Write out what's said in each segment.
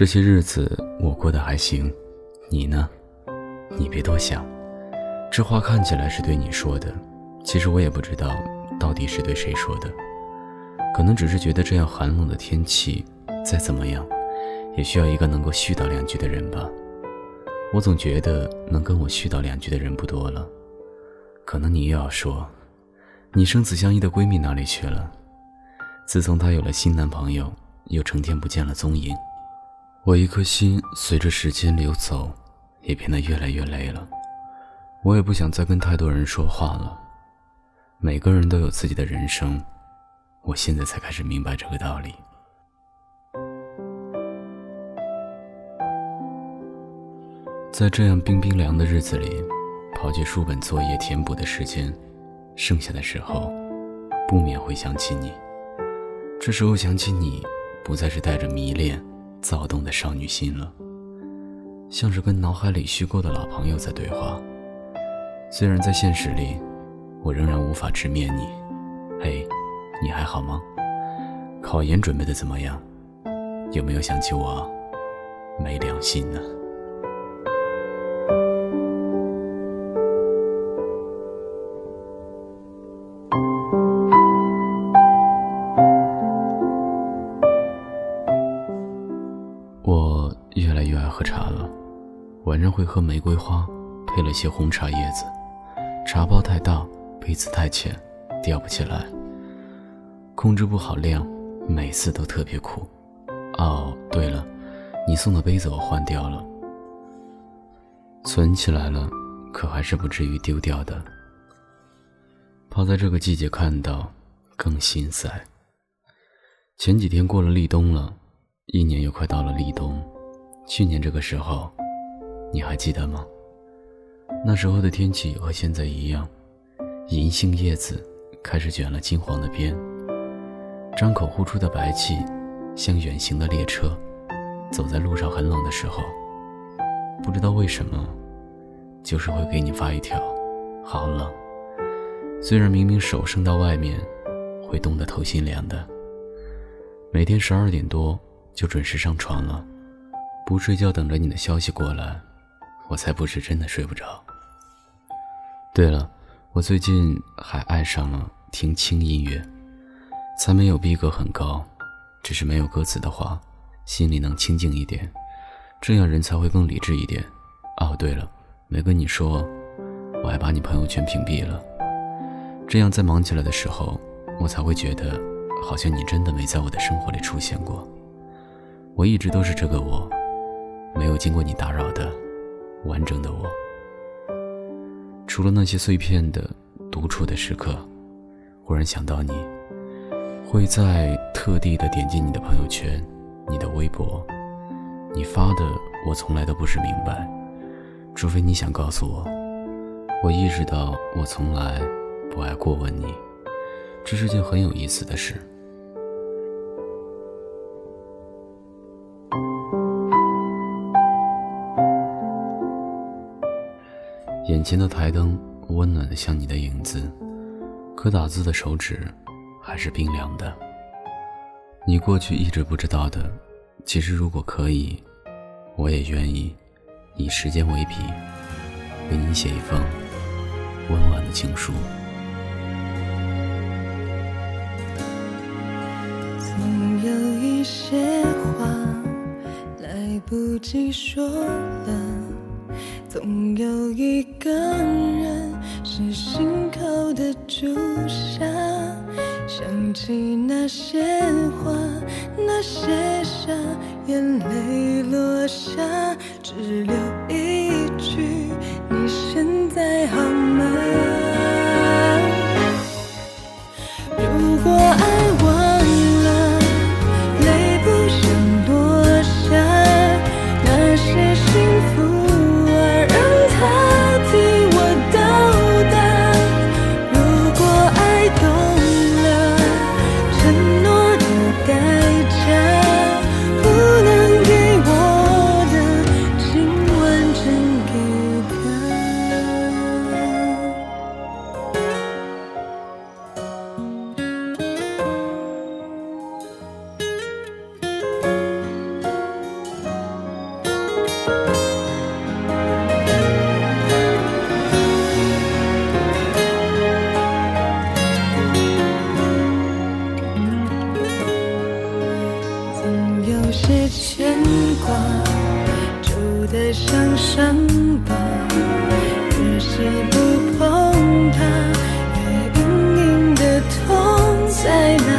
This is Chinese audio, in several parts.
这些日子我过得还行，你呢？你别多想，这话看起来是对你说的，其实我也不知道到底是对谁说的，可能只是觉得这样寒冷的天气，再怎么样，也需要一个能够絮叨两句的人吧。我总觉得能跟我絮叨两句的人不多了，可能你又要说，你生死相依的闺蜜哪里去了？自从她有了新男朋友，又成天不见了踪影。我一颗心随着时间流走，也变得越来越累了。我也不想再跟太多人说话了。每个人都有自己的人生，我现在才开始明白这个道理。在这样冰冰凉的日子里，刨去书本作业填补的时间，剩下的时候，不免会想起你。这时候想起你，不再是带着迷恋。躁动的少女心了，像是跟脑海里虚构的老朋友在对话。虽然在现实里，我仍然无法直面你。嘿，你还好吗？考研准备的怎么样？有没有想起我？没良心呢。人会喝玫瑰花，配了些红茶叶子。茶包太大，杯子太浅，吊不起来。控制不好量，每次都特别苦。哦，对了，你送的杯子我换掉了，存起来了，可还是不至于丢掉的。怕在这个季节看到，更心塞。前几天过了立冬了，一年又快到了立冬。去年这个时候，你还记得吗？那时候的天气和现在一样，银杏叶子开始卷了金黄的边，张口呼出的白气像远行的列车，走在路上很冷的时候，不知道为什么，就是会给你发一条，好冷。虽然明明手伸到外面，会冻得透心凉的。每天十二点多就准时上床了。不睡觉，等着你的消息过来，我才不是真的睡不着。对了，我最近还爱上了听轻音乐，才没有逼格很高，只是没有歌词的话，心里能清静一点，这样人才会更理智一点。哦，对了，没跟你说，我还把你朋友圈屏蔽了，这样在忙起来的时候，我才会觉得好像你真的没在我的生活里出现过。我一直都是这个我。没有经过你打扰的完整的我，除了那些碎片的独处的时刻，忽然想到你，会在特地的点进你的朋友圈、你的微博，你发的我从来都不是明白，除非你想告诉我。我意识到我从来不爱过问你，这是件很有意思的事。眼前的台灯温暖的像你的影子，可打字的手指还是冰凉的。你过去一直不知道的，其实如果可以，我也愿意以时间为笔，为你写一封温婉的情书。总有一些话来不及说了。总有一个人是心口的朱砂，想起那些话，那些傻，眼泪落下，只留些牵挂，旧的像伤疤，越是不碰它，越隐隐的痛在。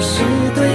是对